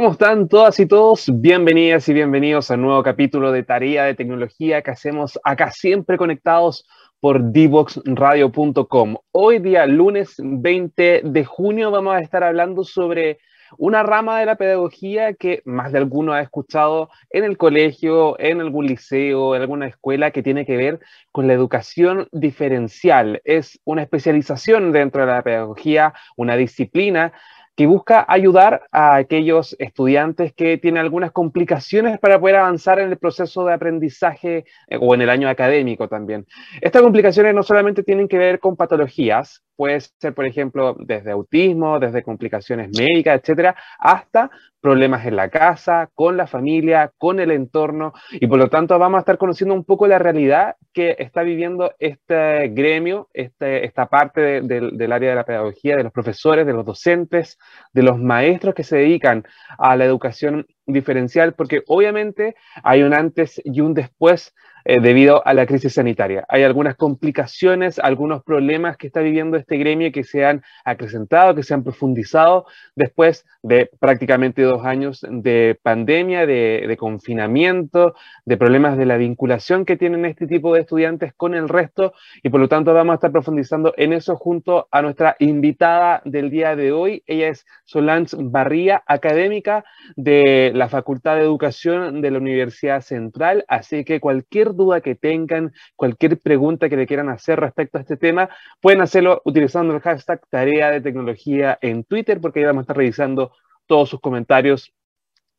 ¿Cómo están todas y todos? Bienvenidas y bienvenidos a nuevo capítulo de Tarea de Tecnología que hacemos acá siempre conectados por divoxradio.com. Hoy día, lunes 20 de junio, vamos a estar hablando sobre una rama de la pedagogía que más de alguno ha escuchado en el colegio, en algún liceo, en alguna escuela que tiene que ver con la educación diferencial. Es una especialización dentro de la pedagogía, una disciplina que busca ayudar a aquellos estudiantes que tienen algunas complicaciones para poder avanzar en el proceso de aprendizaje eh, o en el año académico también. Estas complicaciones no solamente tienen que ver con patologías, puede ser, por ejemplo, desde autismo, desde complicaciones médicas, etcétera, hasta problemas en la casa, con la familia, con el entorno, y por lo tanto vamos a estar conociendo un poco la realidad que está viviendo este gremio, este, esta parte del área de la pedagogía, de los profesores, de los docentes, de los maestros que se dedican a la educación diferencial, porque obviamente hay un antes y un después eh, debido a la crisis sanitaria. Hay algunas complicaciones, algunos problemas que está viviendo este gremio que se han acrecentado, que se han profundizado después de prácticamente dos años de pandemia, de, confinamiento, de problemas de la vinculación que tienen este tipo de estudiantes con el resto y por lo tanto vamos a estar profundizando en eso junto a nuestra invitada del día de hoy. Ella es Solange Barría, académica de la Facultad de Educación de la Universidad Central, así que cualquier duda que tengan, cualquier pregunta que le quieran hacer respecto a este tema, pueden hacerlo utilizando el hashtag tarea de tecnología en Twitter, porque ahí vamos a estar revisando todos sus comentarios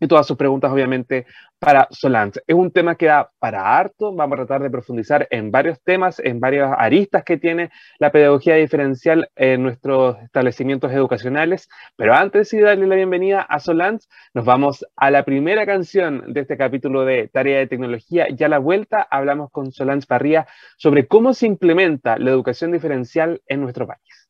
y todas sus preguntas, obviamente, para Solange. Es un tema que da para harto, vamos a tratar de profundizar en varios temas, en varias aristas que tiene la pedagogía diferencial en nuestros establecimientos educacionales, pero antes de darle la bienvenida a Solange, nos vamos a la primera canción de este capítulo de Tarea de Tecnología. Ya a la vuelta hablamos con Solange Parría sobre cómo se implementa la educación diferencial en nuestro país.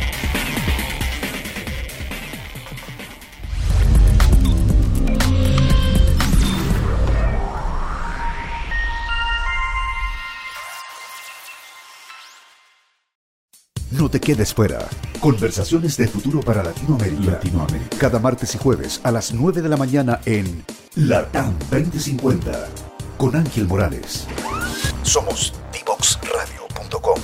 te quedes fuera. Conversaciones de futuro para Latinoamérica. Latinoamérica. Cada martes y jueves a las 9 de la mañana en Latam 2050 con Ángel Morales. Somos divoxradio.com.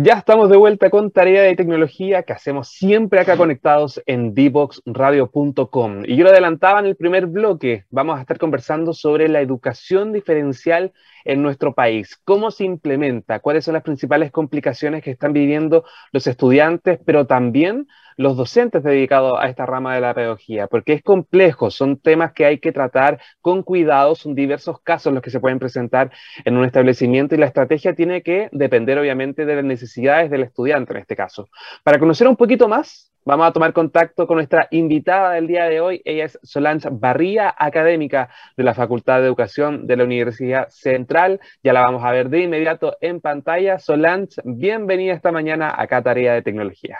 Ya estamos de vuelta con tarea de tecnología que hacemos siempre acá conectados en dboxradio.com. Y yo lo adelantaba en el primer bloque, vamos a estar conversando sobre la educación diferencial en nuestro país, cómo se implementa, cuáles son las principales complicaciones que están viviendo los estudiantes, pero también los docentes dedicados a esta rama de la pedagogía, porque es complejo, son temas que hay que tratar con cuidado, son diversos casos los que se pueden presentar en un establecimiento y la estrategia tiene que depender obviamente de las necesidades del estudiante en este caso. Para conocer un poquito más, vamos a tomar contacto con nuestra invitada del día de hoy. Ella es Solange Barría, académica de la Facultad de Educación de la Universidad Central. Ya la vamos a ver de inmediato en pantalla. Solange, bienvenida esta mañana a Tarea de Tecnología.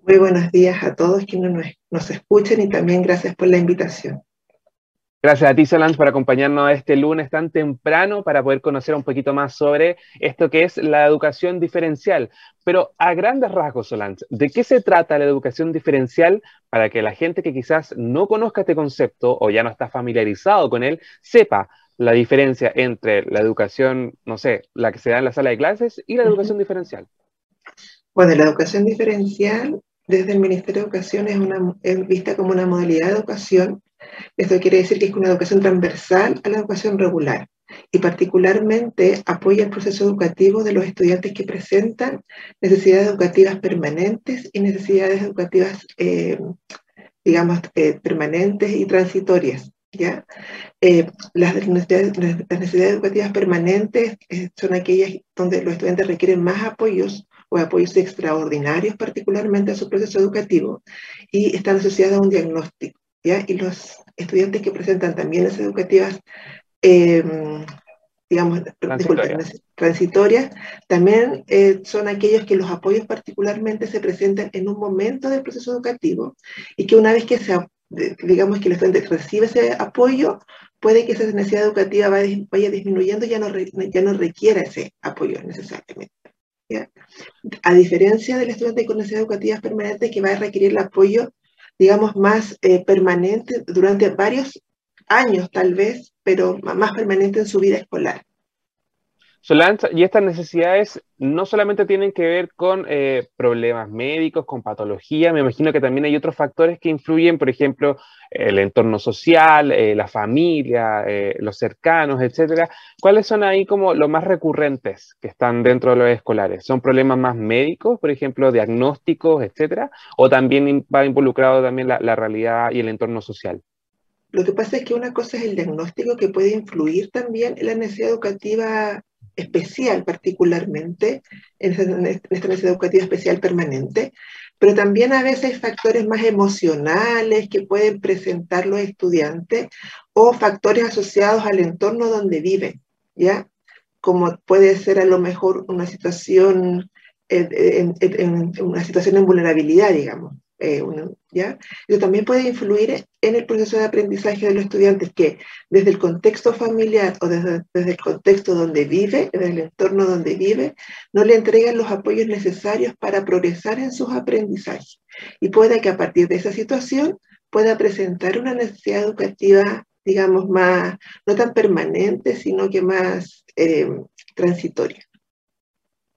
Muy buenos días a todos quienes nos, nos escuchen y también gracias por la invitación. Gracias a ti, Solange, por acompañarnos este lunes tan temprano para poder conocer un poquito más sobre esto que es la educación diferencial. Pero a grandes rasgos, Solange, ¿de qué se trata la educación diferencial para que la gente que quizás no conozca este concepto o ya no está familiarizado con él sepa la diferencia entre la educación, no sé, la que se da en la sala de clases y la educación diferencial? Bueno, la educación diferencial desde el Ministerio de Educación es, una, es vista como una modalidad de educación. Esto quiere decir que es una educación transversal a la educación regular y particularmente apoya el proceso educativo de los estudiantes que presentan necesidades educativas permanentes y necesidades educativas, eh, digamos, eh, permanentes y transitorias. ¿ya? Eh, las, necesidades, las, necesidades, educativas permanentes son aquellas donde los estudiantes requieren más apoyos o apoyos extraordinarios particularmente a su proceso educativo y están asociadas a un diagnóstico. ¿Ya? Y los estudiantes que presentan también esas educativas em, digamos, transitorias, también eh, son aquellos que los apoyos particularmente se presentan en un momento del proceso educativo y que una vez que se, digamos que el estudiante recibe ese apoyo, puede que esa necesidad educativa vaya, disminuyendo y ya no, ya no requiera ese apoyo necesariamente. A diferencia del estudiante con necesidades educativas permanentes que va a requerir el apoyo, digamos, más eh, permanente durante varios años tal vez, pero más permanente en su vida escolar. Solange, y estas necesidades no solamente tienen que ver con eh, problemas médicos, con patología, me imagino que también hay otros factores que influyen, por ejemplo, el entorno social, eh, la familia, eh, los cercanos, etcétera. ¿Cuáles son ahí como los más recurrentes que están dentro de los escolares? ¿Son problemas más médicos, por ejemplo, diagnósticos, etcétera? ¿O también va involucrado también la, la realidad y el entorno social? Lo que pasa es que una cosa es el diagnóstico que puede influir también en la necesidad educativa especial particularmente, en esta necesidad educativa especial permanente, pero también a veces hay factores más emocionales que pueden presentar los estudiantes o factores asociados al entorno donde viven, ¿ya? Como puede ser a lo mejor una situación, en, una situación en vulnerabilidad, digamos. Eh, ¿ya? Eso también puede influir en el proceso de aprendizaje de los estudiantes, que desde el contexto familiar o desde, desde, el contexto donde vive, desde el entorno donde vive, no le entregan los apoyos necesarios para progresar en sus aprendizajes. Y puede que a partir de esa situación pueda presentar una necesidad educativa, digamos, más, no tan permanente, sino que más eh, transitoria.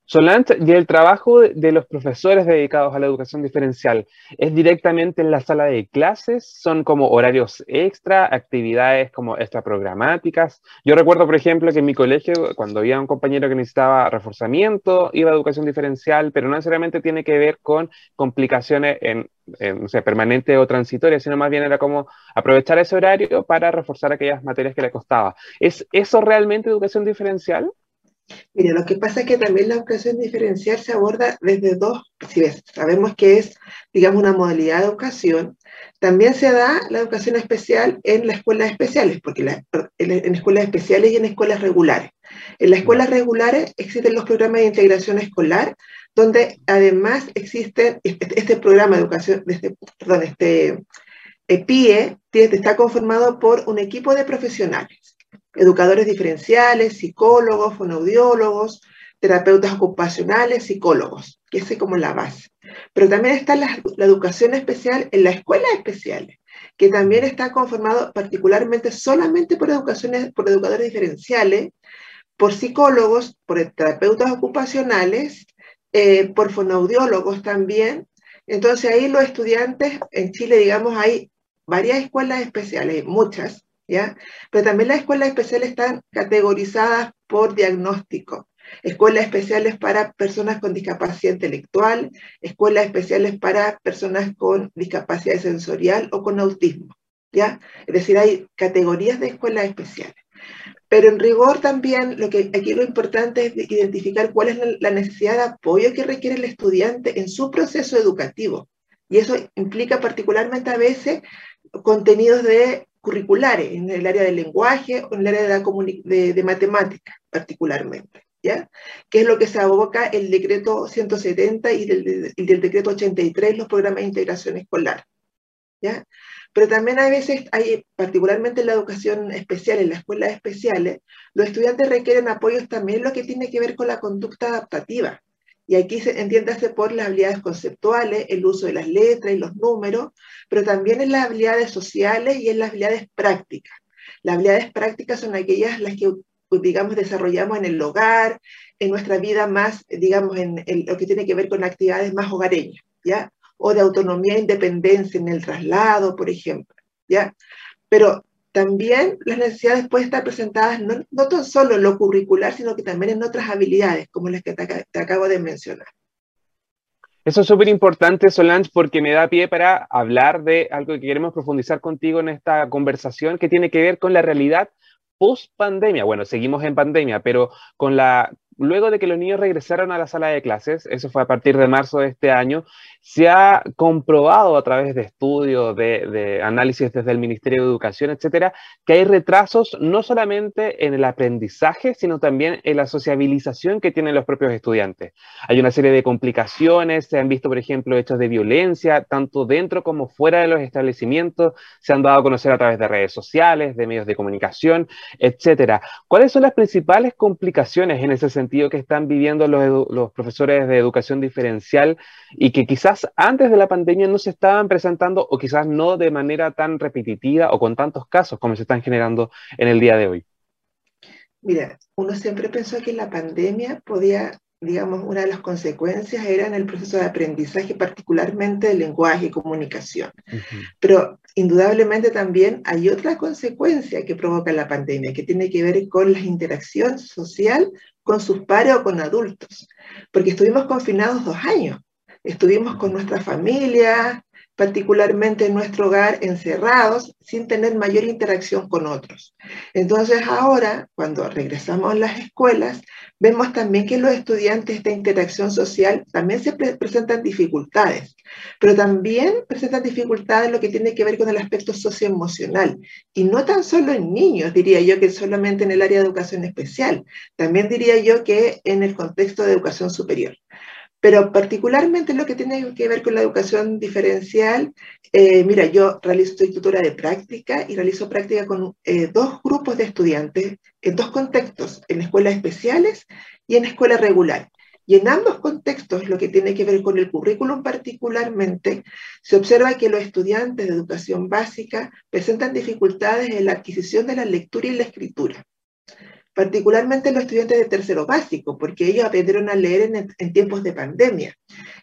Solange, y el trabajo de los profesores dedicados a la educación diferencial, ¿es directamente en la sala de clases? ¿Son como horarios extra, actividades como extraprogramáticas? Yo recuerdo, por ejemplo, que en mi colegio, cuando había un compañero que necesitaba reforzamiento, iba a educación diferencial, pero no necesariamente tiene que ver con complicaciones en, en permanente o transitoria, sino más bien era como aprovechar ese horario para reforzar aquellas materias que le costaba. ¿Es eso realmente educación diferencial? Mira, lo que pasa es que también la educación diferencial se aborda desde dos, si ves, sabemos que es, digamos, una modalidad de educación. También se da la educación especial en las escuelas especiales, porque en, escuelas especiales y en escuelas regulares. En las escuelas regulares existen los programas de integración escolar, donde además existe este, este, programa de educación, este, perdón, este PIE, está conformado por un equipo de profesionales educadores diferenciales, psicólogos, fonoaudiólogos, terapeutas ocupacionales, psicólogos, que es como la base. Pero también está la, educación especial en la escuela especiales, que también está conformado particularmente solamente por educadores diferenciales, por psicólogos, por terapeutas ocupacionales, eh, por fonoaudiólogos también. Entonces ahí los estudiantes, en Chile, digamos, hay varias escuelas especiales, muchas, pero también las escuelas especiales están categorizadas por diagnóstico. Escuelas especiales para personas con discapacidad intelectual, escuelas especiales para personas con discapacidad sensorial o con autismo, ¿ya? Es decir, hay categorías de escuelas especiales. Pero en rigor también, lo que aquí lo importante es identificar cuál es la necesidad de apoyo que requiere el estudiante en su proceso educativo. Y eso implica particularmente a veces contenidos de curriculares, en el área del lenguaje o en el área de, la de, matemática particularmente. ¿Ya? que es lo que se aboca el decreto 170 y del, del, decreto 83, los programas de integración escolar. ¿ya? Pero también a veces hay, particularmente en la educación especial, en las escuelas especiales, los estudiantes requieren apoyos también lo que tiene que ver con la conducta adaptativa. Y aquí se entiéndase por las habilidades conceptuales, el uso de las letras y los números, pero también en las habilidades sociales y en las habilidades prácticas. Las habilidades prácticas son aquellas las que, digamos, desarrollamos en el hogar, en nuestra vida más, digamos, en, lo que tiene que ver con actividades más hogareñas, ¿ya? O de autonomía e independencia en el traslado, por ejemplo, ¿ya? Pero también las necesidades pueden estar presentadas no, no tan solo en lo curricular, sino que también en otras habilidades, como las que te, acabo de mencionar. Eso es súper importante, Solange, porque me da pie para hablar de algo que queremos profundizar contigo en esta conversación, que tiene que ver con la realidad post pandemia. Bueno, seguimos en pandemia, pero con la luego de que los niños regresaron a la sala de clases, eso fue a partir de marzo de este año, se ha comprobado a través de estudios, de, análisis desde el Ministerio de Educación, etcétera, que hay retrasos no solamente en el aprendizaje, sino también en la sociabilización que tienen los propios estudiantes. Hay una serie de complicaciones, se han visto, por ejemplo, hechos de violencia, tanto dentro como fuera de los establecimientos, se han dado a conocer a través de redes sociales, de medios de comunicación, etcétera. ¿Cuáles son las principales complicaciones en ese sentido que están viviendo los, los profesores de educación diferencial y que quizás antes de la pandemia no se estaban presentando o quizás no de manera tan repetitiva o con tantos casos como se están generando en el día de hoy? Mira, uno siempre pensó que la pandemia podía, digamos, una de las consecuencias era en el proceso de aprendizaje, particularmente de lenguaje y comunicación. Pero indudablemente también hay otra consecuencia que provoca la pandemia, que tiene que ver con la interacción social con sus pares o con adultos, porque estuvimos confinados dos años. Estuvimos con nuestra familia, particularmente en nuestro hogar, encerrados, sin tener mayor interacción con otros. Entonces ahora, cuando regresamos a las escuelas, vemos también que los estudiantes de interacción social también se presentan dificultades, pero también presentan dificultades lo que tiene que ver con el aspecto socioemocional, y no tan solo en niños, diría yo que solamente en el área de educación especial, también diría yo que en el contexto de educación superior. Pero particularmente lo que tiene que ver con la educación diferencial, eh, mira, yo realizo, soy tutora de práctica y realizo práctica con eh, dos grupos de estudiantes en dos contextos, en escuelas especiales y en escuela regular. Y en ambos contextos, lo que tiene que ver con el currículum particularmente, se observa que los estudiantes de educación básica presentan dificultades en la adquisición de la lectura y la escritura particularmente los estudiantes de tercero básico, porque ellos aprendieron a leer en, tiempos de pandemia.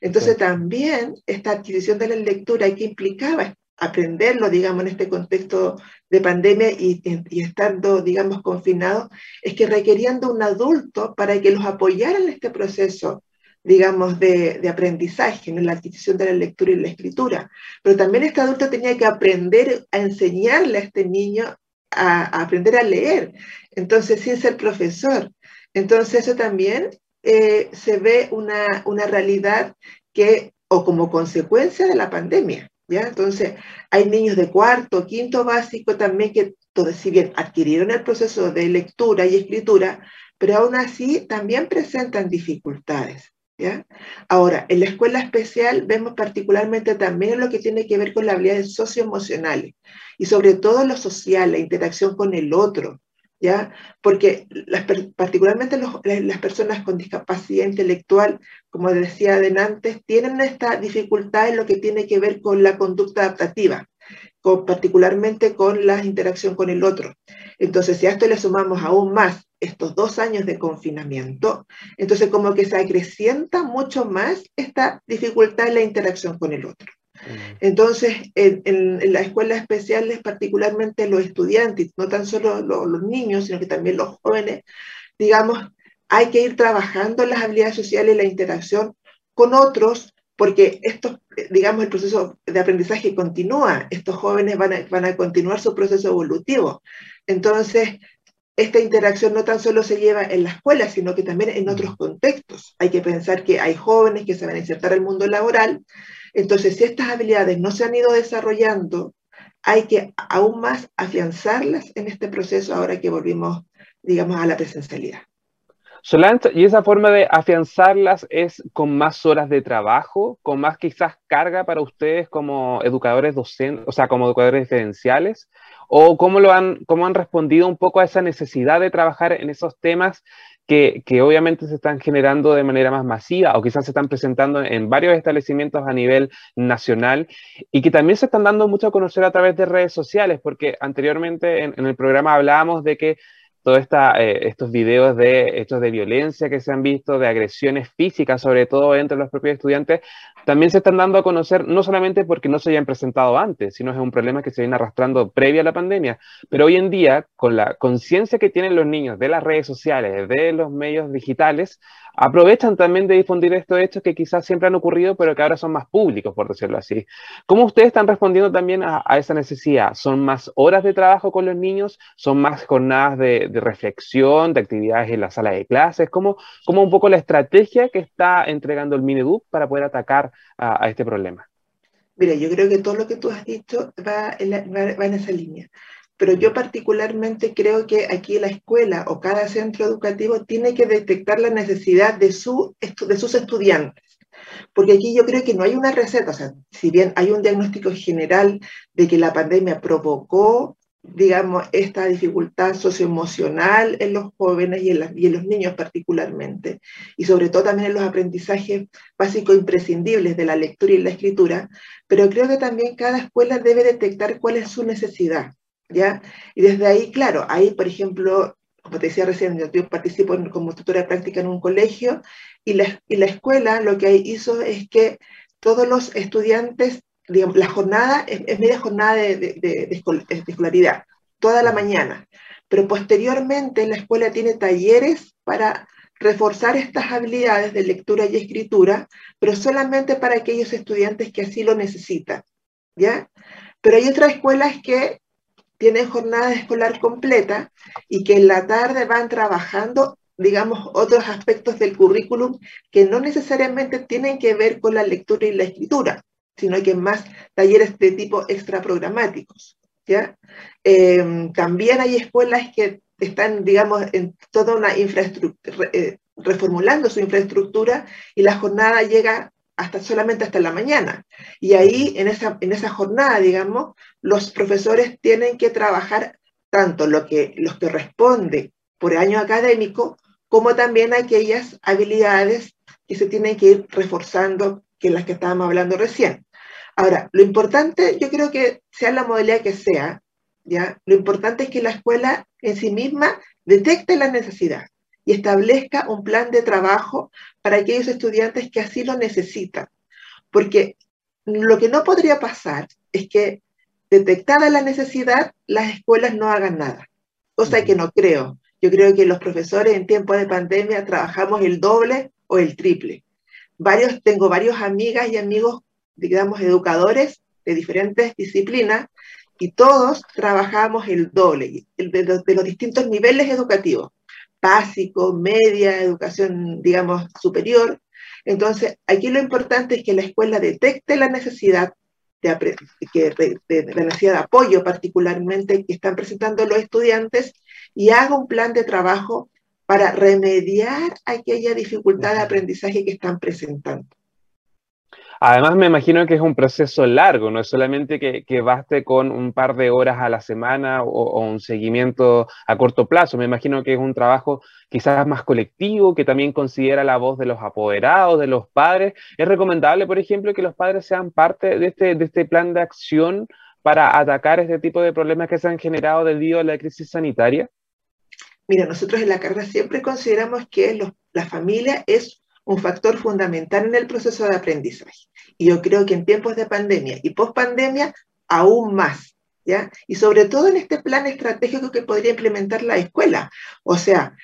Entonces también esta adquisición de la lectura que implicaba aprenderlo, digamos, en este contexto de pandemia y, estando, digamos, confinados, es que requerían de un adulto para que los apoyara en este proceso digamos, de, aprendizaje, en la adquisición de la lectura y la escritura. Pero también este adulto tenía que aprender a enseñarle a este niño a, aprender a leer, entonces sin ser profesor. Entonces eso también eh, se ve una, una realidad que, o como consecuencia de la pandemia, ¿ya? Entonces hay niños de cuarto, quinto básico también que, todo, si bien adquirieron el proceso de lectura y escritura, pero aún así también presentan dificultades. Ahora, en la escuela especial vemos particularmente también lo que tiene que ver con las habilidades socioemocionales y sobre todo lo social, la interacción con el otro, ¿ya? Porque particularmente las personas con discapacidad intelectual, como decía adelante, tienen esta dificultad en lo que tiene que ver con la conducta adaptativa, particularmente con la interacción con el otro. Entonces, si a esto le sumamos aún más estos dos años de confinamiento, entonces como que se acrecienta mucho más esta dificultad en la interacción con el otro. Mm. Entonces, en, en, las escuelas especiales, particularmente los estudiantes, no tan solo los niños, sino que también los jóvenes, digamos, hay que ir trabajando las habilidades sociales y la interacción con otros, porque esto, digamos, el proceso de aprendizaje continúa, estos jóvenes van a, van a continuar su proceso evolutivo. Entonces, esta interacción no tan solo se lleva en la escuela, sino que también en otros contextos. Hay que pensar que hay jóvenes que se van a insertar al mundo laboral, entonces si estas habilidades no se han ido desarrollando, hay que aún más afianzarlas en este proceso ahora que volvimos, digamos, a la presencialidad. Solange, ¿y esa forma de afianzarlas es con más horas de trabajo, con más quizás carga para ustedes como educadores docentes, o sea, como educadores diferenciales? ¿O cómo, lo han, cómo han respondido un poco a esa necesidad de trabajar en esos temas que, que, obviamente se están generando de manera más masiva o quizás se están presentando en varios establecimientos a nivel nacional y que también se están dando mucho a conocer a través de redes sociales? Porque anteriormente en el programa hablábamos de que todos eh, estos videos de hechos de violencia que se han visto, de agresiones físicas, sobre todo entre los propios estudiantes, también se están dando a conocer no solamente porque no se hayan presentado antes, sino es un problema que se viene arrastrando previa a la pandemia. Pero hoy en día, con la conciencia que tienen los niños de las redes sociales, de los medios digitales, aprovechan también de difundir estos hechos que quizás siempre han ocurrido, pero que ahora son más públicos, por decirlo así. ¿Cómo ustedes están respondiendo también a, esa necesidad? ¿Son más horas de trabajo con los niños? ¿Son más jornadas de, reflexión, de actividades en la sala de clases? ¿Cómo, cómo un poco la estrategia que está entregando el Mineduc para poder atacar a, este problema? Mira, yo creo que todo lo que tú has dicho va en esa línea pero yo particularmente creo que aquí la escuela o cada centro educativo tiene que detectar la necesidad de, su, de sus estudiantes. Porque aquí yo creo que no hay una receta, o sea, si bien hay un diagnóstico general de que la pandemia provocó, digamos, esta dificultad socioemocional en los jóvenes y en, y en los niños particularmente, y sobre todo también en los aprendizajes básicos imprescindibles de la lectura y la escritura, pero creo que también cada escuela debe detectar cuál es su necesidad. Y desde ahí, claro, ahí, por ejemplo, como te decía recién, yo participo como tutora de práctica en un colegio y la, y la escuela lo que hizo es que todos los estudiantes, digamos, la jornada es, media jornada de, de, escolaridad, toda la mañana, pero posteriormente la escuela tiene talleres para reforzar estas habilidades de lectura y escritura, pero solamente para aquellos estudiantes que así lo necesitan, ¿ya? Pero hay otras escuelas que tienen jornada escolar completa y que en la tarde van trabajando, digamos, otros aspectos del currículum que no necesariamente tienen que ver con la lectura y la escritura, sino que más talleres de tipo extraprogramáticos. ¿ya? Em, también hay escuelas que están, digamos, en toda una infraestructura, eh, reformulando su infraestructura y la jornada llega hasta solamente hasta la mañana. Y ahí, en esa, en esa jornada, digamos, los profesores tienen que trabajar tanto lo que, los que responde por año académico, como también aquellas habilidades que se tienen que ir reforzando, que las que estábamos hablando recién. Ahora, lo importante, yo creo que sea la modalidad que sea, ¿ya? Lo importante es que la escuela en sí misma detecte la necesidad y establezca un plan de trabajo para aquellos estudiantes que así lo necesitan. Porque lo que no podría pasar es que detectada la necesidad, las escuelas no hagan nada, cosa que no creo. Yo creo que los profesores en tiempo de pandemia trabajamos el doble o el triple. Varios, tengo varios amigas y amigos, digamos, educadores de diferentes disciplinas y todos trabajamos el doble de los distintos niveles educativos básico, media, educación, digamos, superior. Entonces, aquí lo importante es que la escuela detecte la necesidad de, la necesidad de apoyo particularmente que están presentando los estudiantes y haga un plan de trabajo para remediar aquella dificultad de aprendizaje que están presentando. Además, me imagino que es un proceso largo, no es solamente que, baste con un par de horas a la semana o, un seguimiento a corto plazo. Me imagino que es un trabajo quizás más colectivo, que también considera la voz de los apoderados, de los padres. ¿Es recomendable, por ejemplo, que los padres sean parte de este, de este plan de acción para atacar este tipo de problemas que se han generado debido a la crisis sanitaria? Mira, nosotros en la carrera siempre consideramos que la familia es un factor fundamental en el proceso de aprendizaje. Y yo creo que en tiempos de pandemia y post-pandemia, aún más, ¿ya? Y sobre todo en este plan estratégico que podría implementar la escuela. O sea,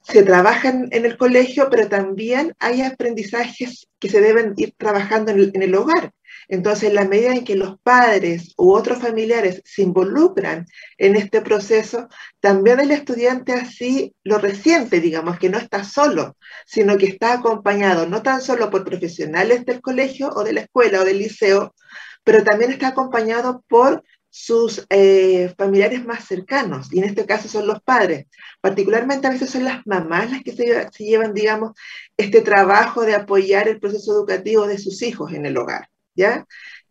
se trabaja en, el colegio, pero también hay aprendizajes que se deben ir trabajando en el hogar. Entonces, en la medida en que los padres u otros familiares se involucran en este proceso, también el estudiante así lo resiente, digamos, que no está solo, sino que está acompañado no tan solo por profesionales del colegio o de la escuela o del liceo, pero también está acompañado por sus eh, familiares más cercanos, y en este caso son los padres. Particularmente a veces son las mamás las que se, se llevan, digamos, este trabajo de apoyar el proceso educativo de sus hijos en el hogar.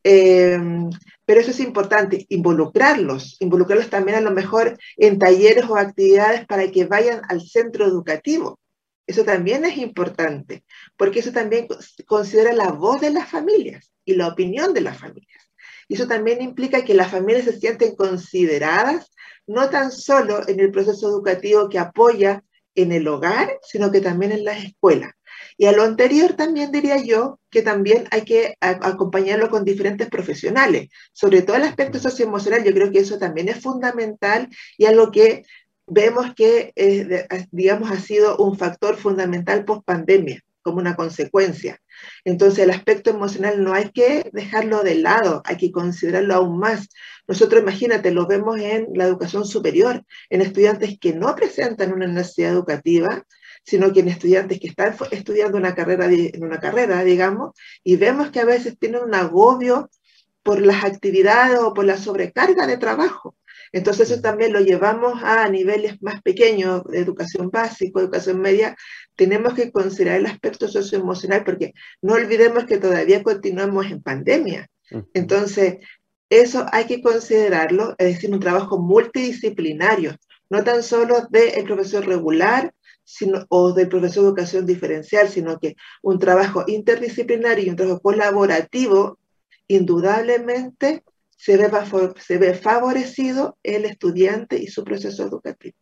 Em, pero eso es importante, involucrarlos, involucrarlos también a lo mejor en talleres o actividades para que vayan al centro educativo. Eso también es importante, porque eso también considera la voz de las familias y la opinión de las familias. Eso también implica que las familias se sienten consideradas no tan solo en el proceso educativo que apoya en el hogar, sino que también en las escuelas. Y a lo anterior también diría yo que también hay que acompañarlo con diferentes profesionales, sobre todo el aspecto socioemocional, yo creo que eso también es fundamental y algo que vemos que, digamos, ha sido un factor fundamental post pandemia como una consecuencia. Entonces el aspecto emocional no hay que dejarlo de lado, hay que considerarlo aún más. Nosotros, imagínate, lo vemos en la educación superior, en estudiantes que no presentan una necesidad educativa, sino que en estudiantes que están estudiando una carrera, en una carrera, digamos, y vemos que a veces tienen un agobio por las actividades o por la sobrecarga de trabajo. Entonces eso también lo llevamos a niveles más pequeños, de educación básica, educación media. Tenemos que considerar el aspecto socioemocional porque no olvidemos que todavía continuamos en pandemia. Entonces, eso hay que considerarlo, es decir, un trabajo multidisciplinario, no tan solo del profesor regular sino, o del profesor de educación diferencial, sino que un trabajo interdisciplinario y un trabajo colaborativo, indudablemente se se ve favorecido el estudiante y su proceso educativo.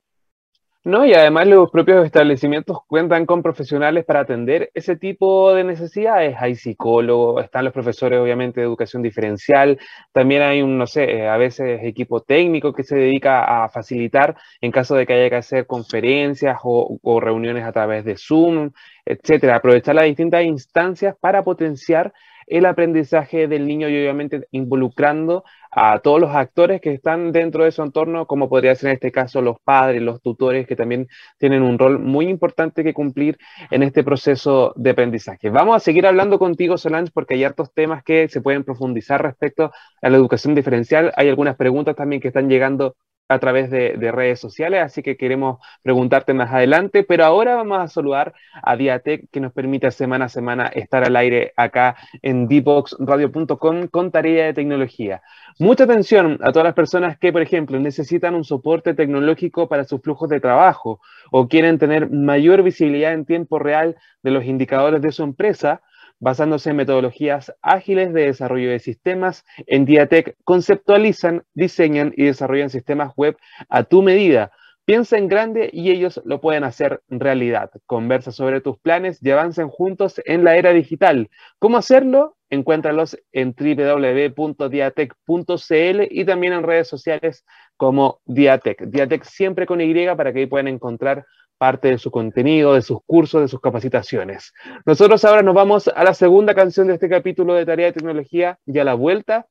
No, y además los propios establecimientos cuentan con profesionales para atender ese tipo de necesidades. Hay psicólogos, están los profesores obviamente de educación diferencial, también hay un, no sé, eh, a veces equipo técnico que se dedica a facilitar en caso de que haya que hacer conferencias o, o reuniones a través de Zoom, etcétera. Aprovechar las distintas instancias para potenciar el aprendizaje del niño y obviamente involucrando a todos los actores que están dentro de su entorno, como podría ser en este caso los padres, los tutores, que también tienen un rol muy importante que cumplir en este proceso de aprendizaje. Vamos a seguir hablando contigo, Solange, porque hay hartos temas que se pueden profundizar respecto a la educación diferencial. Hay algunas preguntas también que están llegando a través de, redes sociales, así que queremos preguntarte más adelante, pero ahora vamos a saludar a Diatec que nos permite semana a semana estar al aire acá en dboxradio.com con tarea de tecnología. Mucha atención a todas las personas que, por ejemplo, necesitan un soporte tecnológico para sus flujos de trabajo o quieren tener mayor visibilidad en tiempo real de los indicadores de su empresa basándose en metodologías ágiles de desarrollo de sistemas, en Diatec conceptualizan, diseñan y desarrollan sistemas web a tu medida. Piensa en grande y ellos lo pueden hacer realidad. Conversa sobre tus planes y avancen juntos en la era digital. ¿Cómo hacerlo? Encuéntralos en www.diatec.cl y también en redes sociales como Diatec. Diatec siempre con Y para que ahí puedan encontrar parte de su contenido, de sus cursos, de sus capacitaciones. Nosotros ahora nos vamos a la segunda canción de este capítulo de Tarea de Tecnología y a la vuelta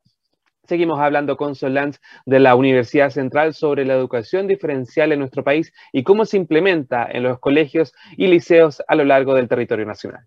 seguimos hablando con Solange de la Universidad Central sobre la educación diferencial en nuestro país y cómo se implementa en los colegios y liceos a lo largo del territorio nacional.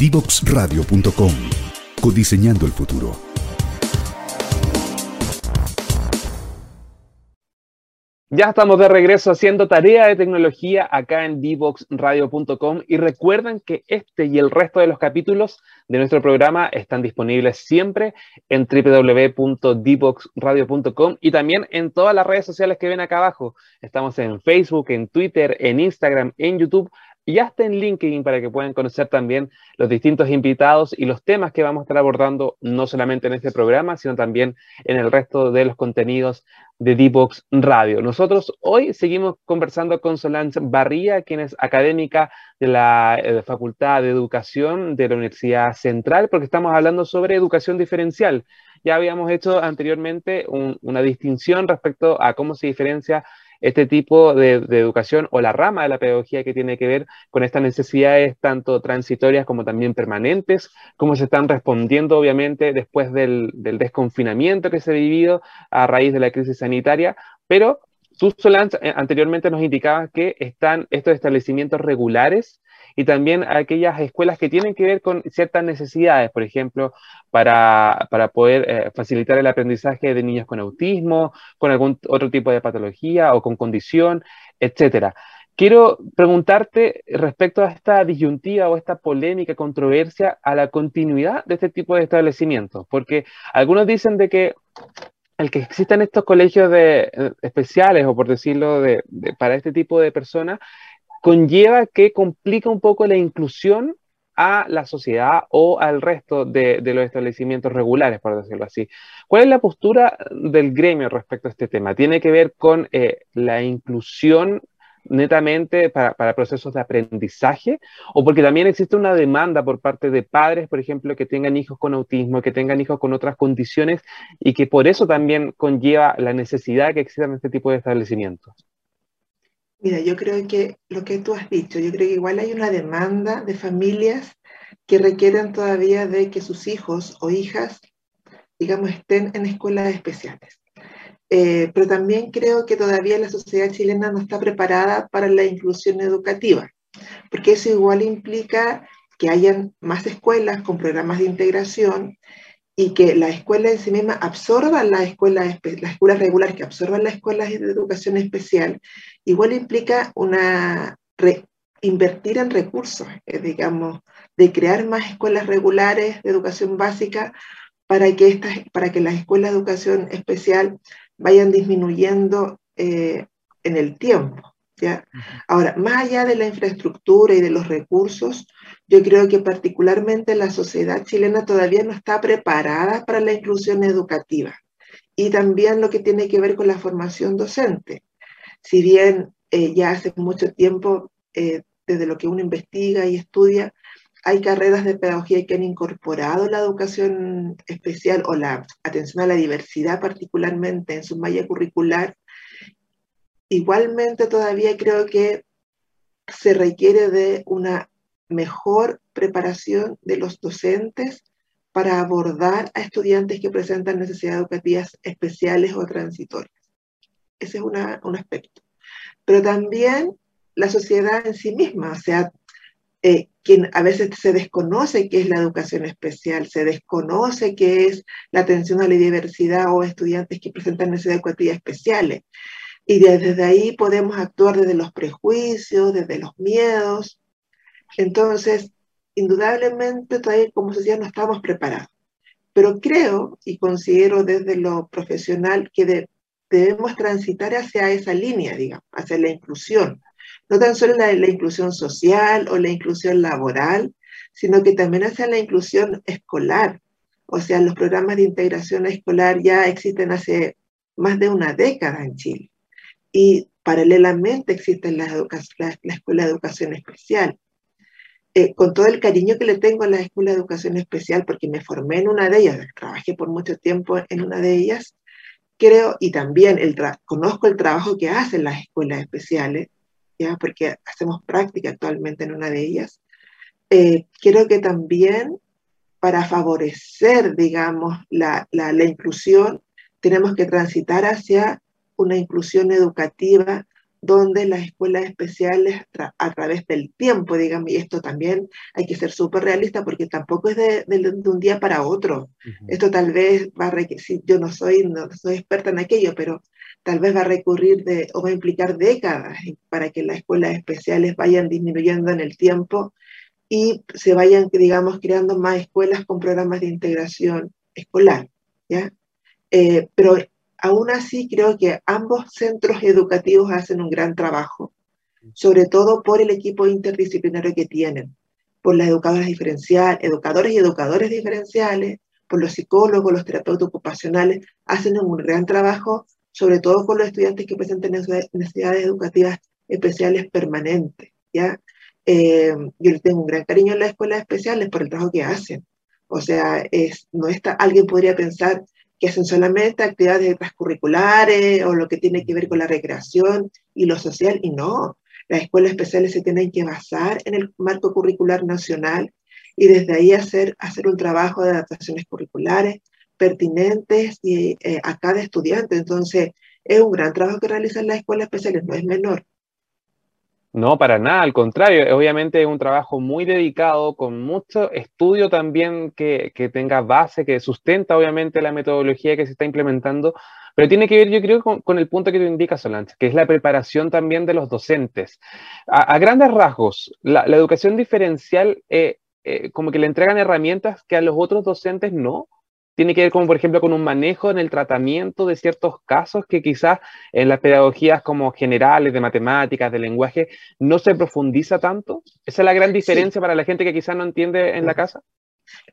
Divoxradio.com. Codiseñando el futuro. Ya estamos de regreso haciendo tarea de tecnología acá en divoxradio.com y recuerden que este y el resto de los capítulos de nuestro programa están disponibles siempre en www.divoxradio.com y también en todas las redes sociales que ven acá abajo. Estamos en Facebook, en Twitter, en Instagram, en YouTube y hasta en LinkedIn para que puedan conocer también los distintos invitados y los temas que vamos a estar abordando, no solamente en este programa, sino también en el resto de los contenidos de D-Box Radio. Nosotros hoy seguimos conversando con Solange Barría, quien es académica de la eh, Facultad de Educación de la Universidad Central, porque estamos hablando sobre educación diferencial. Ya habíamos hecho anteriormente una distinción respecto a cómo se diferencia este tipo de, educación o la rama de la pedagogía que tiene que ver con estas necesidades tanto transitorias como también permanentes, cómo se están respondiendo obviamente después del, desconfinamiento que se ha vivido a raíz de la crisis sanitaria, pero tú, Solange, eh, anteriormente nos indicabas que están estos establecimientos regulares y también aquellas escuelas que tienen que ver con ciertas necesidades, por ejemplo, para, poder eh, facilitar el aprendizaje de niños con autismo, con algún otro tipo de patología o con condición, etcétera. Quiero preguntarte respecto a esta disyuntiva o esta polémica, controversia a la continuidad de este tipo de establecimientos, porque algunos dicen de que el que existan estos colegios de, eh, especiales, o por decirlo, de, para este tipo de personas, conlleva que complica un poco la inclusión a la sociedad o al resto de, los establecimientos regulares, por decirlo así. ¿Cuál es la postura del gremio respecto a este tema? ¿Tiene que ver con eh, la inclusión netamente para, procesos de aprendizaje o porque también existe una demanda por parte de padres, por ejemplo, que tengan hijos con autismo, que tengan hijos con otras condiciones y que por eso también conlleva la necesidad que existan este tipo de establecimientos? Mira, yo creo que lo que tú has dicho, yo creo que igual hay una demanda de familias que requieren todavía de que sus hijos o hijas, digamos, estén en escuelas especiales. Eh, pero también creo que todavía la sociedad chilena no está preparada para la inclusión educativa, porque eso igual implica que hayan más escuelas con programas de integración y que la escuela en sí misma absorba las escuelas, las escuelas regulares, que absorban las escuelas de educación especial, igual implica una invertir en recursos, eh, digamos, de crear más escuelas regulares de educación básica para que, estas, para que las escuelas de educación especial vayan disminuyendo eh, en el tiempo. ¿ya? Ahora, más allá de la infraestructura y de los recursos, yo creo que particularmente la sociedad chilena todavía no está preparada para la inclusión educativa y también lo que tiene que ver con la formación docente. Si bien eh, ya hace mucho tiempo, eh, desde lo que uno investiga y estudia, hay carreras de pedagogía que han incorporado la educación especial o la atención a la diversidad particularmente en su malla curricular. Igualmente todavía creo que se requiere de una mejor preparación de los docentes para abordar a estudiantes que presentan necesidades educativas especiales o transitorias. Ese es un aspecto. Pero también la sociedad en sí misma, o sea, eh, quien a veces se desconoce qué es la educación especial, se desconoce qué es la atención a la diversidad o estudiantes que presentan necesidades educativas especiales. Y desde ahí podemos actuar desde los prejuicios, desde los miedos, entonces, indudablemente todavía como sociedad no estamos preparados. Pero creo y considero desde lo profesional que debemos transitar hacia esa línea, digamos, hacia la inclusión. No tan solo la, la inclusión social o la inclusión laboral, sino que también hacia la inclusión escolar. O sea, los programas de integración escolar ya existen hace más de una década en Chile. Y paralelamente existen las la, la Escuela de Educación Especial. Eh, con todo el cariño que le tengo a la Escuela de Educación Especial, porque me formé en una de ellas, trabajé por mucho tiempo en una de ellas, creo, y también el conozco el trabajo que hacen las escuelas especiales, porque hacemos práctica actualmente en una de ellas, eh, creo que también para favorecer, digamos, la, la inclusión, tenemos que transitar hacia una inclusión educativa donde las escuelas especiales a través del tiempo, digamos, y esto también hay que ser súper realista porque tampoco es de, un día para otro. Esto tal vez va a requerir, yo no soy, no soy experta en aquello, pero tal vez va a recurrir de, o va a implicar décadas para que las escuelas especiales vayan disminuyendo en el tiempo y se vayan, digamos, creando más escuelas con programas de integración escolar, ¿ya? Eh, pero Aún así, creo que ambos centros educativos hacen un gran trabajo, sobre todo por el equipo interdisciplinario que tienen, por las educadoras diferenciales, educadores y educadores diferenciales, por los psicólogos, los terapeutas ocupacionales, hacen un gran trabajo, sobre todo con los estudiantes que presentan necesidades educativas especiales permanentes. ¿ya? Eh, yo les tengo un gran cariño en las escuelas especiales por el trabajo que hacen. O sea, no está, alguien podría pensar que hacen solamente actividades extracurriculares o lo que tiene que ver con la recreación y lo social, y no. Las escuelas especiales se tienen que basar en el marco curricular nacional y desde ahí hacer, hacer un trabajo de adaptaciones curriculares pertinentes y, eh, a cada estudiante. Entonces, es un gran trabajo que realizan las escuelas especiales, no es menor. No, para nada, al contrario, obviamente es un trabajo muy dedicado, con mucho estudio también que, tenga base, que sustenta obviamente la metodología que se está implementando, pero tiene que ver, yo creo, con, el punto que tú indicas, Solange, que es la preparación también de los docentes. A, grandes rasgos, la, educación diferencial, eh, eh, como que le entregan herramientas que a los otros docentes no tiene que ver como por ejemplo con un manejo en el tratamiento de ciertos casos que quizás en las pedagogías como generales de matemáticas, de lenguaje, no se profundiza tanto. Esa es la gran diferencia para la gente que quizás no entiende en la casa.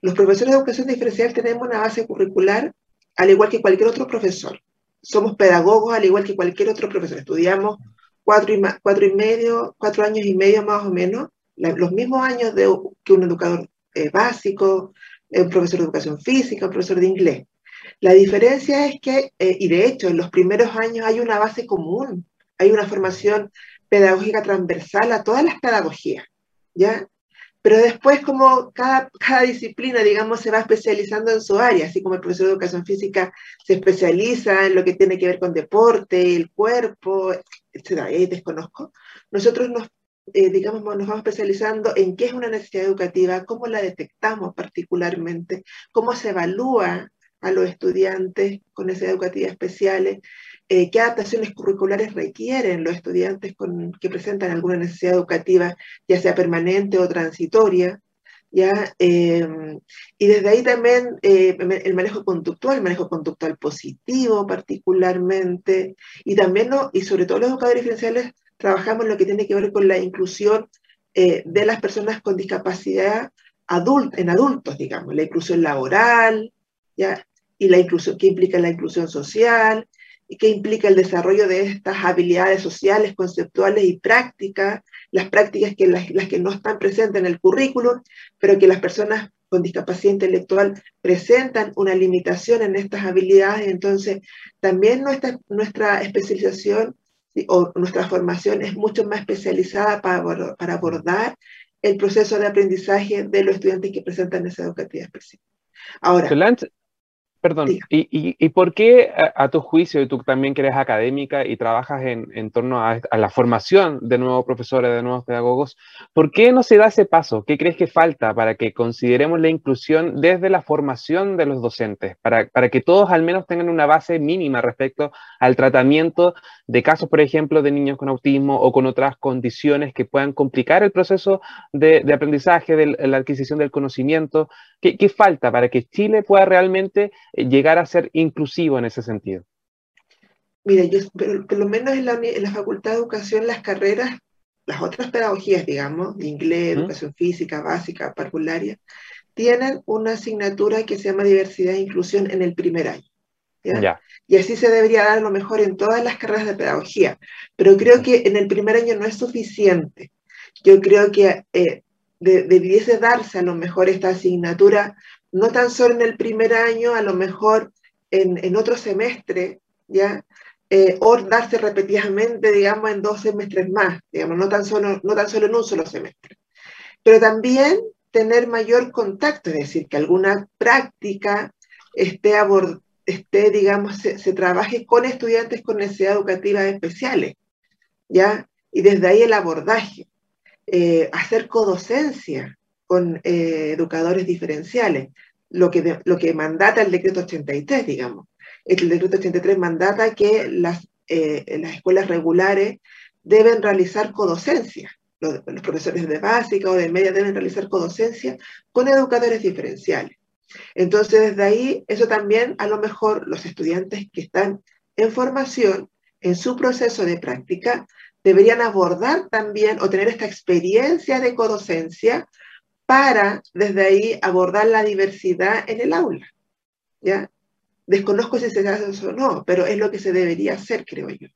Los profesores de educación diferencial tenemos una base curricular al igual que cualquier otro profesor. Somos pedagogos al igual que cualquier otro profesor. Estudiamos cuatro y, cuatro y medio, cuatro años y medio más o menos, los mismos años de, que un educador eh, básico, un profesor de educación física, un profesor de inglés. La diferencia es que, eh, y de hecho, en los primeros años hay una base común, hay una formación pedagógica transversal a todas las pedagogías, ¿ya? Pero después, como cada, cada disciplina, digamos, se va especializando en su área, así como el profesor de educación física se especializa en lo que tiene que ver con deporte, el cuerpo, etc. Ahí desconozco. Nosotros nos eh, digamos, nos vamos especializando en qué es una necesidad educativa, cómo la detectamos particularmente, cómo se evalúa a los estudiantes con necesidades educativas especiales, eh, qué adaptaciones curriculares requieren los estudiantes con, que presentan alguna necesidad educativa, ya sea permanente o transitoria. ¿ya? Em, y desde ahí también eh, el manejo conductual, el manejo conductual positivo particularmente, y también, no, y sobre todo los educadores diferenciales, trabajamos lo que tiene que ver con la inclusión eh, de las personas con discapacidad adult, en adultos, digamos, la inclusión laboral, ¿ya? y la inclusión, qué implica la inclusión social, y qué implica el desarrollo de estas habilidades sociales, conceptuales y prácticas, las prácticas que las, que no están presentes en el currículum, pero que las personas con discapacidad intelectual presentan una limitación en estas habilidades, entonces también nuestra especialización o nuestra formación es mucho más especializada para, para abordar el proceso de aprendizaje de los estudiantes que presentan esa educativa específica. Ahora, Perdón, ¿y, y, por qué a, tu juicio, y tú también que eres académica y trabajas en, en torno a, a, la formación de nuevos profesores, de nuevos pedagogos, ¿por qué no se da ese paso? ¿Qué crees que falta para que consideremos la inclusión desde la formación de los docentes, para, para que todos al menos tengan una base mínima respecto al tratamiento de casos, por ejemplo, de niños con autismo o con otras condiciones que puedan complicar el proceso de, de aprendizaje, de la adquisición del conocimiento? ¿Qué, ¿Qué falta para que Chile pueda realmente llegar a ser inclusivo en ese sentido? Mira, yo, por lo menos en la, en la, Facultad de Educación, las carreras, las otras pedagogías, digamos, de inglés, ¿Mm? educación física, básica, parvularia, tienen una asignatura que se llama diversidad e inclusión en el primer año. ¿ya? Ya. Y así se debería dar lo mejor en todas las carreras de pedagogía. Pero creo que en el primer año no es suficiente. Yo creo que eh, de, debiese darse a lo mejor esta asignatura no tan solo en el primer año, a lo mejor en, en otro semestre, ¿ya? Eh, o darse repetidamente, digamos, en dos semestres más, digamos, no tan, solo, no tan solo en un solo semestre. Pero también tener mayor contacto, es decir, que alguna práctica esté, esté digamos, se, trabaje con estudiantes con necesidades educativas especiales, ¿ya? Y desde ahí el abordaje, eh, hacer codocencia, con eh, educadores diferenciales, lo que, lo que mandata el decreto 83, digamos. El decreto 83 mandata que las, eh, las escuelas regulares deben realizar codocencia. Los, los, profesores de básica o de media deben realizar codocencia con educadores diferenciales. Entonces, desde ahí, eso también a lo mejor los estudiantes que están en formación, en su proceso de práctica, deberían abordar también o tener esta experiencia de codocencia para desde ahí abordar la diversidad en el aula. ¿ya? Desconozco si se hace eso o no, pero es lo que se debería hacer, creo yo.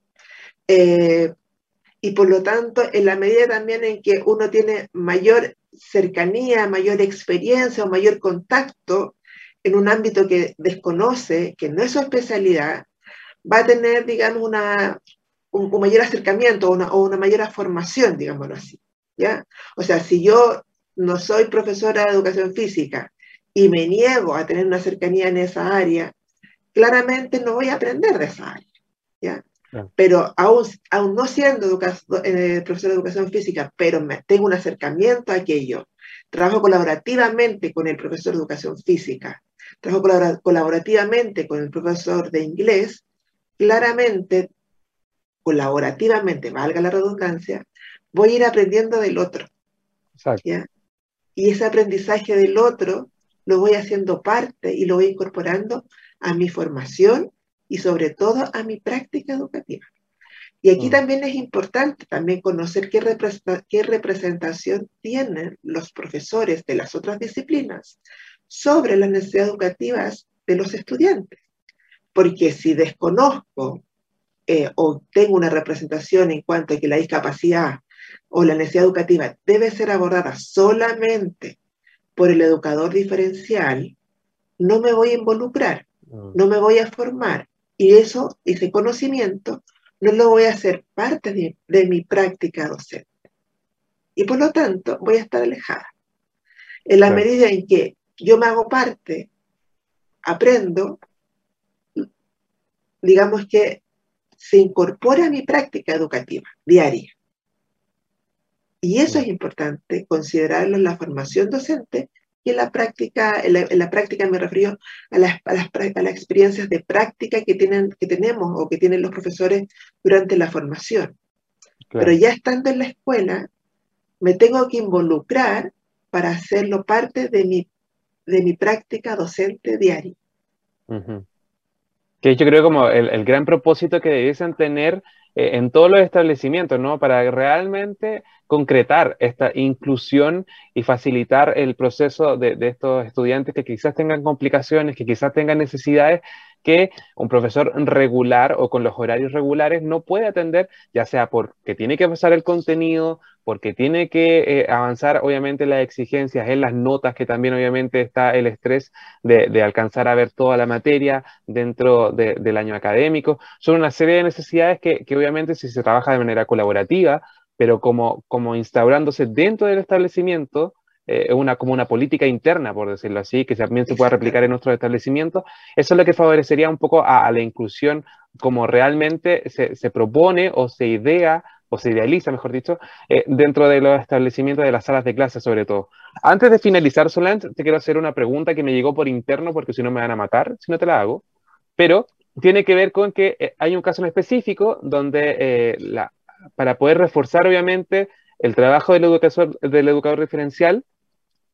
Eh, y por lo tanto, en la medida también en que uno tiene mayor cercanía, mayor experiencia o mayor contacto en un ámbito que desconoce, que no es su especialidad, va a tener, digamos, una, un, mayor acercamiento una, o una mayor formación, digámoslo así. ¿ya? O sea, si yo no soy profesora de educación física y me niego a tener una cercanía en esa área, claramente no voy a aprender de esa área. ¿ya? Claro. Pero aún, aún, no siendo eh, profesora de educación física, pero me, tengo un acercamiento a aquello, trabajo colaborativamente con el profesor de educación física, trabajo colaborativamente con el profesor de inglés, claramente, colaborativamente, valga la redundancia, voy a ir aprendiendo del otro. Exacto. ¿ya? Y ese aprendizaje del otro lo voy haciendo parte y lo voy incorporando a mi formación y sobre todo a mi práctica educativa. Y aquí mm. también es importante también conocer qué, qué representación tienen los profesores de las otras disciplinas sobre las necesidades educativas de los estudiantes. Porque si desconozco eh, o tengo una representación en cuanto a que la discapacidad o la necesidad educativa debe ser abordada solamente por el educador diferencial, no me voy a involucrar, mm. no me voy a formar. Y eso, ese conocimiento, no lo voy a hacer parte de, mi práctica docente. Y por lo tanto, voy a estar alejada. En la medida en que yo me hago parte, aprendo, digamos que se incorpora a mi práctica educativa diaria. Y eso es importante considerarlo en la formación docente y en la práctica, en la, práctica me refiero a las, a, las, a las, experiencias de práctica que, tienen, que tenemos o que tienen los profesores durante la formación. Pero ya estando en la escuela, me tengo que involucrar para hacerlo parte de mi, de mi práctica docente diaria. Que yo creo como el, el gran propósito que debiesen tener eh, en todos los establecimientos, ¿no? Para realmente concretar esta inclusión y facilitar el proceso de, estos estudiantes que quizás tengan complicaciones, que quizás tengan necesidades que un profesor regular o con los horarios regulares no puede atender, ya sea porque tiene que pasar el contenido, porque tiene que eh, avanzar obviamente las exigencias en las notas, que también obviamente está el estrés de, alcanzar a ver toda la materia dentro del año académico. Son una serie de necesidades que, obviamente si se trabaja de manera colaborativa, pero como, como instaurándose dentro del establecimiento, eh, una, como una política interna, por decirlo así, que también se pueda replicar en nuestros establecimientos. Eso es lo que favorecería un poco a, la inclusión como realmente se, se, propone o se idea o se idealiza, mejor dicho, eh, dentro de los establecimientos de las salas de clase sobre todo. Antes de finalizar, Solange, te quiero hacer una pregunta que me llegó por interno porque si no me van a matar, si no te la hago, pero tiene que ver con que eh, hay un caso en específico donde la, para poder reforzar obviamente el trabajo del educador, del educador diferencial,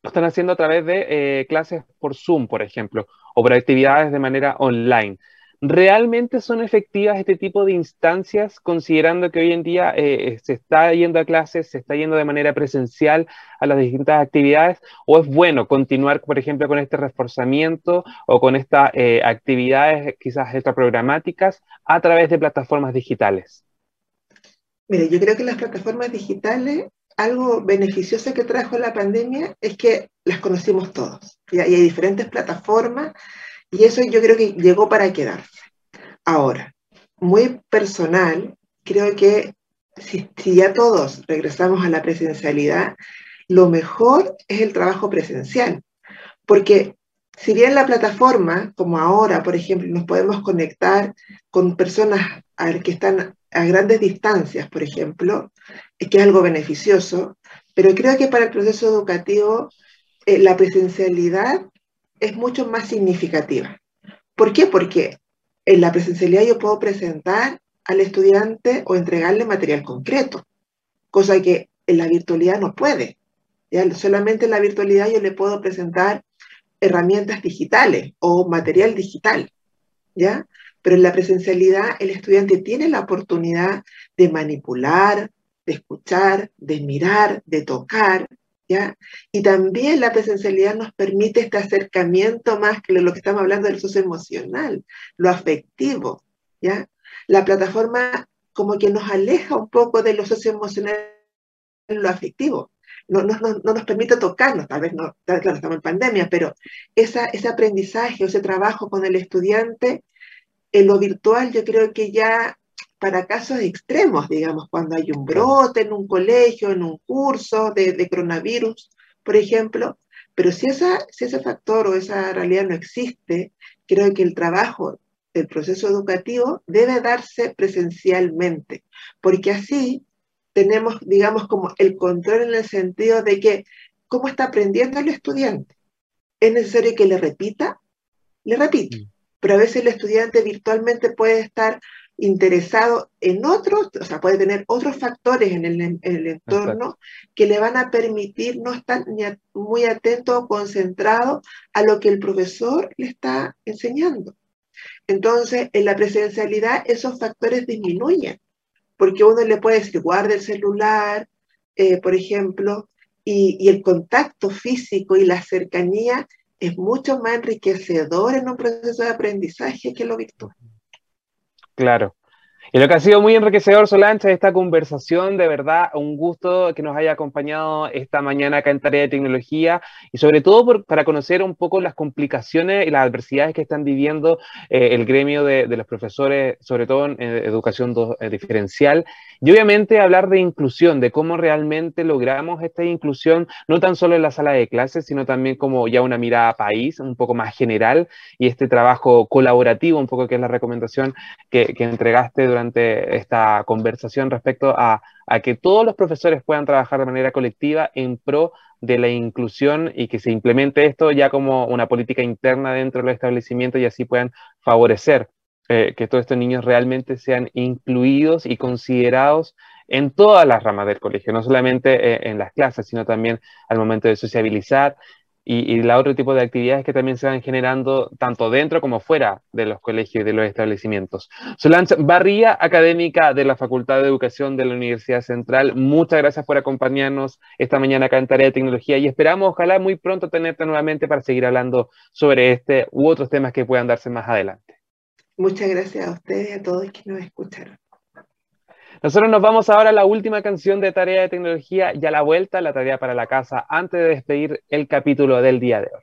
lo están haciendo a través de eh, clases por Zoom, por ejemplo, o por actividades de manera online. ¿Realmente son efectivas este tipo de instancias, considerando que hoy en día eh, se está yendo a clases, se está yendo de manera presencial a las distintas actividades? ¿O es bueno continuar, por ejemplo, con este reforzamiento o con estas eh, actividades quizás extraprogramáticas a través de plataformas digitales? Mire, yo creo que las plataformas digitales algo beneficioso que trajo la pandemia es que las conocimos todos. Y hay diferentes plataformas y eso yo creo que llegó para quedarse. Ahora, muy personal, creo que si, ya todos regresamos a la presencialidad, lo mejor es el trabajo presencial. Porque si bien la plataforma, como ahora, por ejemplo, nos podemos conectar con personas que están a grandes distancias, por ejemplo, que es algo beneficioso, pero creo que para el proceso educativo eh, la presencialidad es mucho más significativa. ¿Por qué? Porque en la presencialidad yo puedo presentar al estudiante o entregarle material concreto, cosa que en la virtualidad no puede. ¿ya? Solamente en la virtualidad yo le puedo presentar herramientas digitales o material digital, ¿ya? Pero en la presencialidad el estudiante tiene la oportunidad de manipular, de escuchar, de mirar, de tocar, ¿ya? Y también la presencialidad nos permite este acercamiento más que lo que estamos hablando del socioemocional, lo afectivo, ¿ya? La plataforma como que nos aleja un poco de lo socioemocional, lo afectivo. No, no, no, nos permite tocarnos, tal vez no, claro, estamos en pandemia, pero esa, ese aprendizaje o ese trabajo con el estudiante en lo virtual yo creo que ya para casos extremos, digamos, cuando hay un brote en un colegio, en un curso de, coronavirus, por ejemplo, pero si, esa, si ese factor o esa realidad no existe, creo que el trabajo del proceso educativo debe darse presencialmente, porque así tenemos, digamos, como el control en el sentido de que, ¿cómo está aprendiendo el estudiante? ¿Es necesario que le repita? Le repite. Pero a veces el estudiante virtualmente puede estar interesado en otros, o sea, puede tener otros factores en el, entorno que le van a permitir no estar muy atento o concentrado a lo que el profesor le está enseñando. Entonces, en la presencialidad esos factores disminuyen, porque uno le puede decir, guarde el celular, eh, por ejemplo, y, el contacto físico y la cercanía es mucho más enriquecedor en un proceso de aprendizaje que lo virtual. Claro. Y lo que ha sido muy enriquecedor, Solancha, esta conversación, de verdad, un gusto que nos haya acompañado esta mañana acá en Tarea de Tecnología y sobre todo para conocer un poco las complicaciones y las adversidades que están viviendo eh, el gremio de, los profesores, sobre todo en educación eh, diferencial. Y obviamente hablar de inclusión, de cómo realmente logramos esta inclusión, no tan solo en la sala de clases, sino también como ya una mirada país, un poco más general, y este trabajo colaborativo, un poco que es la recomendación que, entregaste durante esta conversación respecto a, a que todos los profesores puedan trabajar de manera colectiva en pro de la inclusión y que se implemente esto ya como una política interna dentro del establecimiento y así puedan favorecer eh, que todos estos niños realmente sean incluidos y considerados en todas las ramas del colegio, no solamente eh, en las clases, sino también al momento de sociabilizar y, y la otro tipo de actividades que también se van generando tanto dentro como fuera de los colegios y de los establecimientos. Solange Barría, académica de la Facultad de Educación de la Universidad Central, muchas gracias por acompañarnos esta mañana acá en Tarea de Tecnología y esperamos, ojalá, muy pronto tenerte nuevamente para seguir hablando sobre este u otros temas que puedan darse más adelante. Muchas gracias a ustedes y a todos que nos escucharon. Nosotros nos vamos ahora a la última canción de Tarea de Tecnología y a la vuelta, la tarea para la casa, antes de despedir el capítulo del día de hoy.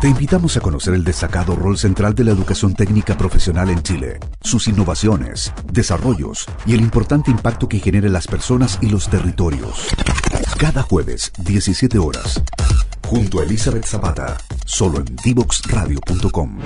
Te invitamos a conocer el destacado rol central de la educación técnica profesional en Chile, sus innovaciones, desarrollos y el importante impacto que genera en las personas y los territorios. Cada jueves, 17 horas, junto a Elizabeth Zapata, solo en divoxradio.com.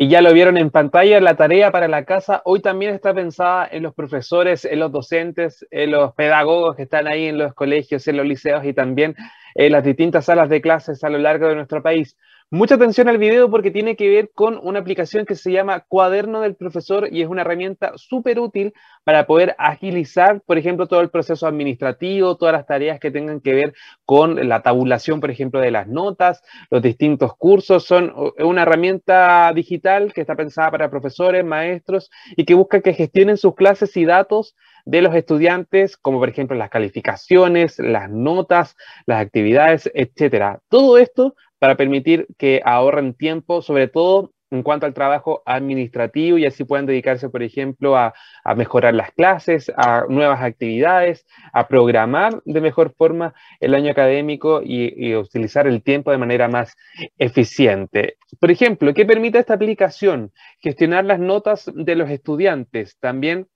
Y ya lo vieron en pantalla, la tarea para la casa hoy también está pensada en los profesores, en los docentes, en los pedagogos que están ahí en los colegios, en los liceos y también en las distintas salas de clases a lo largo de nuestro país. Mucha atención al video porque tiene que ver con una aplicación que se llama Cuaderno del Profesor y es una herramienta súper útil para poder agilizar, por ejemplo, todo el proceso administrativo, todas las tareas que tengan que ver con la tabulación, por ejemplo, de las notas, los distintos cursos. Son una herramienta digital que está pensada para profesores, maestros y que busca que gestionen sus clases y datos de los estudiantes, como por ejemplo las calificaciones, las notas, las actividades, etcétera. Todo esto para permitir que ahorren tiempo, sobre todo en cuanto al trabajo administrativo y así puedan dedicarse, por ejemplo, a, mejorar las clases, a nuevas actividades, a programar de mejor forma el año académico y, y, utilizar el tiempo de manera más eficiente. Por ejemplo, ¿qué permite esta aplicación? Gestionar las notas de los estudiantes, también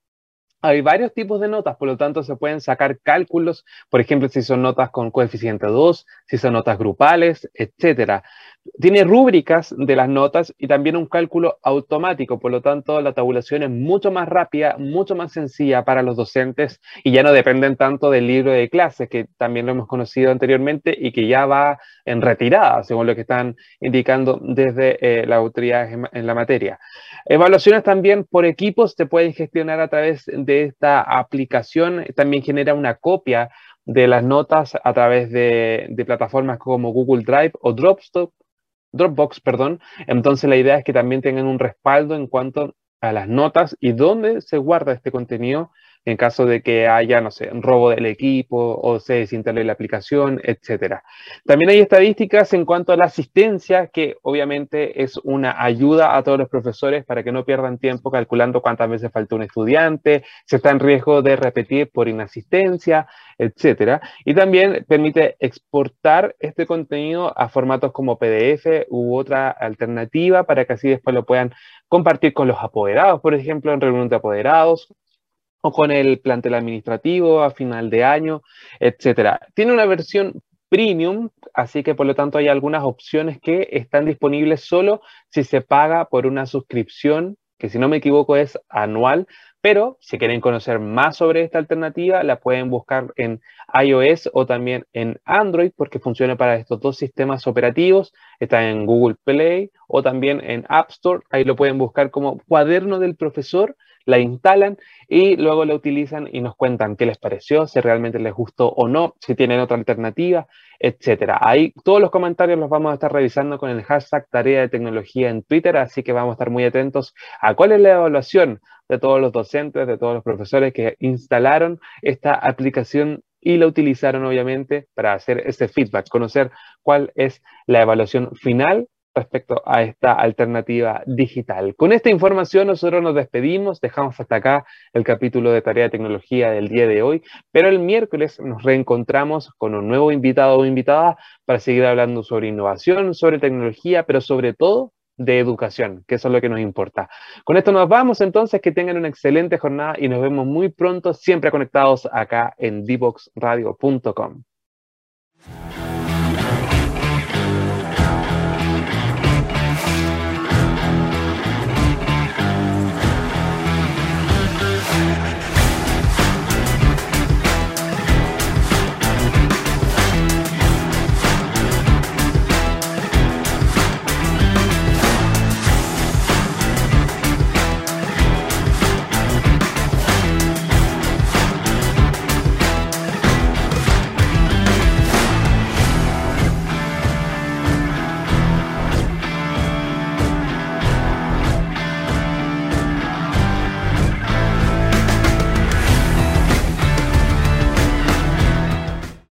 hay varios tipos de notas, por lo tanto se pueden sacar cálculos, por ejemplo, si son notas con coeficiente 2, si son notas grupales, etcétera. Tiene rúbricas de las notas y también un cálculo automático, por lo tanto la tabulación es mucho más rápida, mucho más sencilla para los docentes y ya no dependen tanto del libro de clases, que también lo hemos conocido anteriormente y que ya va en retirada, según lo que están indicando desde eh, la autoridad en la materia. Evaluaciones también por equipos se pueden gestionar a través de esta aplicación, también genera una copia de las notas a través de, de plataformas como Google Drive o Dropbox, Dropbox, perdón. Entonces la idea es que también tengan un respaldo en cuanto a las notas y dónde se guarda este contenido en caso de que haya, no sé, un robo del equipo o se desinstale la aplicación, etcétera. También hay estadísticas en cuanto a la asistencia, que obviamente es una ayuda a todos los profesores para que no pierdan tiempo calculando cuántas veces falta un estudiante, si está en riesgo de repetir por inasistencia, etcétera. Y también permite exportar este contenido a formatos como PDF u otra alternativa para que así después lo puedan compartir con los apoderados, por ejemplo, en reunión de apoderados o con el plantel administrativo a final de año, etcétera. Tiene una versión premium, así que por lo tanto hay algunas opciones que están disponibles solo si se paga por una suscripción, que si no me equivoco es anual, pero si quieren conocer más sobre esta alternativa, la pueden buscar en iOS o también en Android, porque funciona para estos dos sistemas operativos. Está en Google Play o también en App Store. Ahí lo pueden buscar como cuaderno del profesor la instalan y luego la utilizan y nos cuentan qué les pareció, si realmente les gustó o no, si tienen otra alternativa, etcétera. Ahí todos los comentarios los vamos a estar revisando con el hashtag tarea de tecnología en Twitter, así que vamos a estar muy atentos a cuál es la evaluación de todos los docentes, de todos los profesores que instalaron esta aplicación y la utilizaron obviamente para hacer ese feedback, conocer cuál es la evaluación final respecto a esta alternativa digital. Con esta información nosotros nos despedimos, dejamos hasta acá el capítulo de tarea de tecnología del día de hoy, pero el miércoles nos reencontramos con un nuevo invitado o invitada para seguir hablando sobre innovación, sobre tecnología, pero sobre todo de educación, que eso es lo que nos importa. Con esto nos vamos entonces, que tengan una excelente jornada y nos vemos muy pronto, siempre conectados acá en dboxradio.com.